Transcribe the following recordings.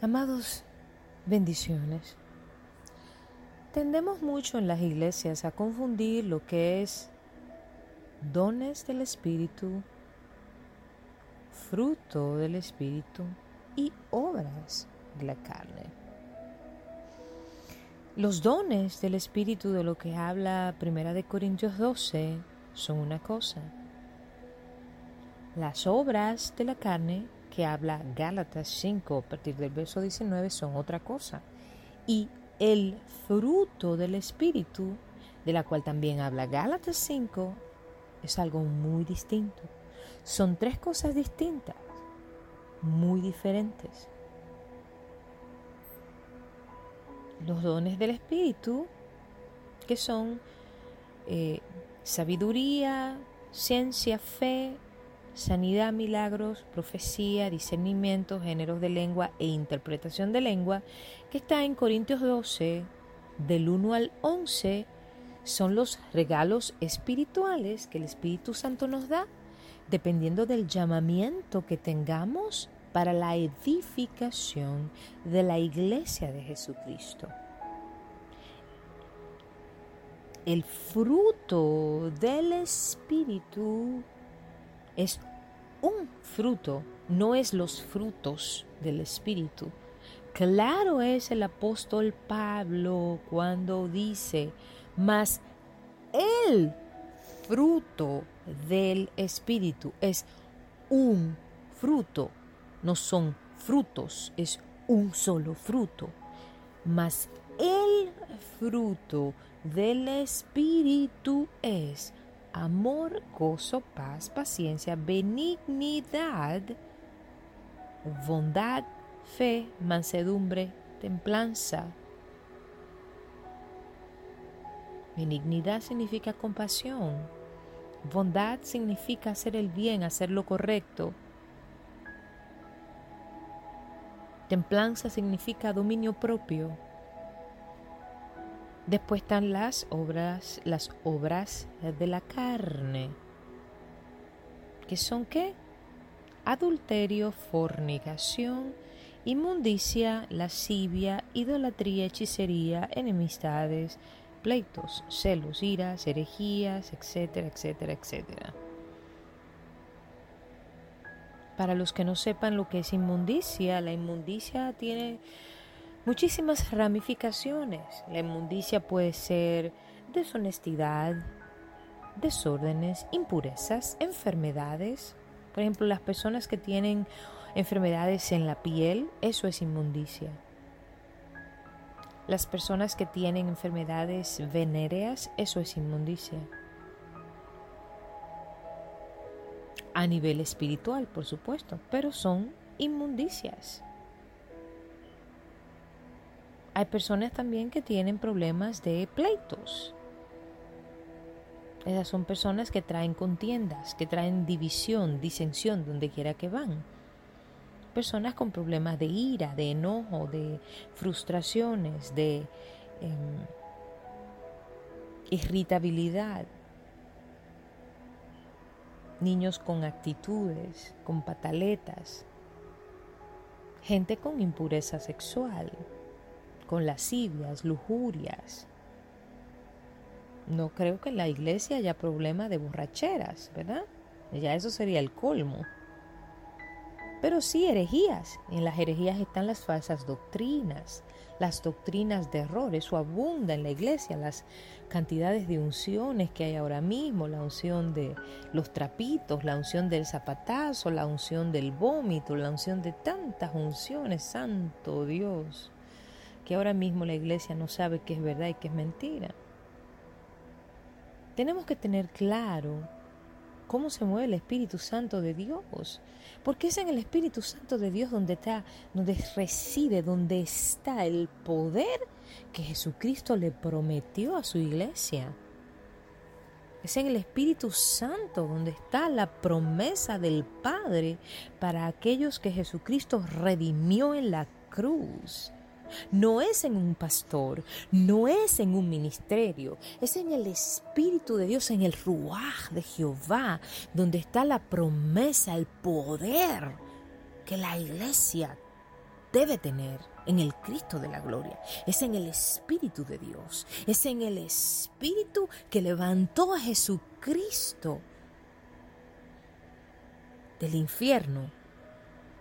Amados, bendiciones. Tendemos mucho en las iglesias a confundir lo que es dones del Espíritu, fruto del Espíritu y obras de la carne. Los dones del Espíritu de lo que habla Primera de Corintios 12 son una cosa. Las obras de la carne que habla Gálatas 5 a partir del verso 19 son otra cosa. Y el fruto del Espíritu, de la cual también habla Gálatas 5, es algo muy distinto. Son tres cosas distintas, muy diferentes. Los dones del Espíritu, que son eh, sabiduría, ciencia, fe, sanidad, milagros, profecía, discernimiento, géneros de lengua e interpretación de lengua, que está en Corintios 12, del 1 al 11, son los regalos espirituales que el Espíritu Santo nos da, dependiendo del llamamiento que tengamos para la edificación de la iglesia de Jesucristo. El fruto del Espíritu es un fruto, no es los frutos del Espíritu. Claro es el apóstol Pablo cuando dice, mas el fruto del Espíritu es un fruto, no son frutos, es un solo fruto. Mas el fruto del Espíritu es amor, gozo, paz, paciencia, benignidad, bondad, fe, mansedumbre, templanza. Benignidad significa compasión. Bondad significa hacer el bien, hacer lo correcto. Templanza significa dominio propio. Después están las obras, las obras de la carne. ¿Qué son qué? Adulterio, fornicación, inmundicia, lascivia, idolatría, hechicería, enemistades, pleitos, celos, iras, herejías, etcétera, etcétera, etcétera. Para los que no sepan lo que es inmundicia, la inmundicia tiene muchísimas ramificaciones. La inmundicia puede ser deshonestidad, desórdenes, impurezas, enfermedades. Por ejemplo, las personas que tienen enfermedades en la piel, eso es inmundicia. Las personas que tienen enfermedades venéreas, eso es inmundicia. A nivel espiritual, por supuesto, pero son inmundicias. Hay personas también que tienen problemas de pleitos. Esas son personas que traen contiendas, que traen división, disensión donde quiera que van. Personas con problemas de ira, de enojo, de frustraciones, de em, irritabilidad. Niños con actitudes, con pataletas. Gente con impureza sexual con lascivias, lujurias. No creo que en la iglesia haya problema de borracheras, ¿verdad? Ya eso sería el colmo. Pero sí herejías. En las herejías están las falsas doctrinas, las doctrinas de error. Eso abunda en la iglesia, las cantidades de unciones que hay ahora mismo, la unción de los trapitos, la unción del zapatazo, la unción del vómito, la unción de tantas unciones. Santo Dios que ahora mismo la iglesia no sabe qué es verdad y qué es mentira. Tenemos que tener claro cómo se mueve el Espíritu Santo de Dios, porque es en el Espíritu Santo de Dios donde está, donde reside, donde está el poder que Jesucristo le prometió a su iglesia. Es en el Espíritu Santo donde está la promesa del Padre para aquellos que Jesucristo redimió en la cruz. No es en un pastor, no es en un ministerio, es en el Espíritu de Dios, en el Ruaj de Jehová, donde está la promesa, el poder que la iglesia debe tener en el Cristo de la gloria, es en el Espíritu de Dios, es en el Espíritu que levantó a Jesucristo del infierno,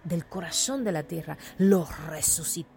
del corazón de la tierra, lo resucitó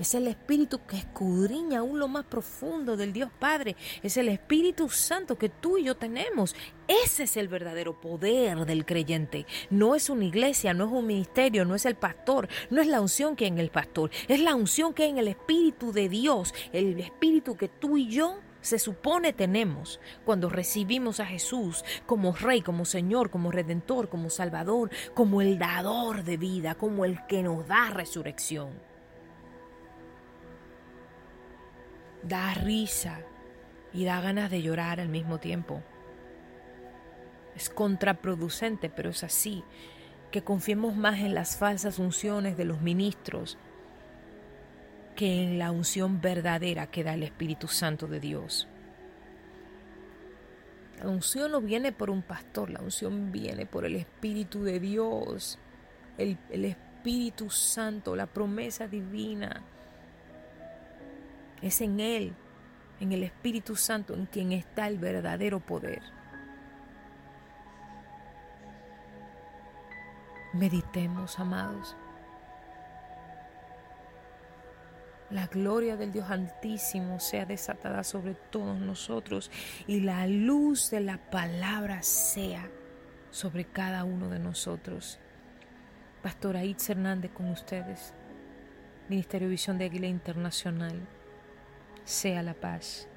es el Espíritu que escudriña aún lo más profundo del Dios Padre. Es el Espíritu Santo que tú y yo tenemos. Ese es el verdadero poder del creyente. No es una iglesia, no es un ministerio, no es el pastor, no es la unción que hay en el pastor. Es la unción que hay en el Espíritu de Dios. El Espíritu que tú y yo se supone tenemos cuando recibimos a Jesús como Rey, como Señor, como Redentor, como Salvador, como el dador de vida, como el que nos da resurrección. Da risa y da ganas de llorar al mismo tiempo. Es contraproducente, pero es así, que confiemos más en las falsas unciones de los ministros que en la unción verdadera que da el Espíritu Santo de Dios. La unción no viene por un pastor, la unción viene por el Espíritu de Dios, el, el Espíritu Santo, la promesa divina es en Él, en el Espíritu Santo, en quien está el verdadero poder. Meditemos, amados. La gloria del Dios Altísimo sea desatada sobre todos nosotros y la luz de la palabra sea sobre cada uno de nosotros. Pastora Itz Hernández con ustedes. Ministerio Visión de Águila Internacional sea la paz.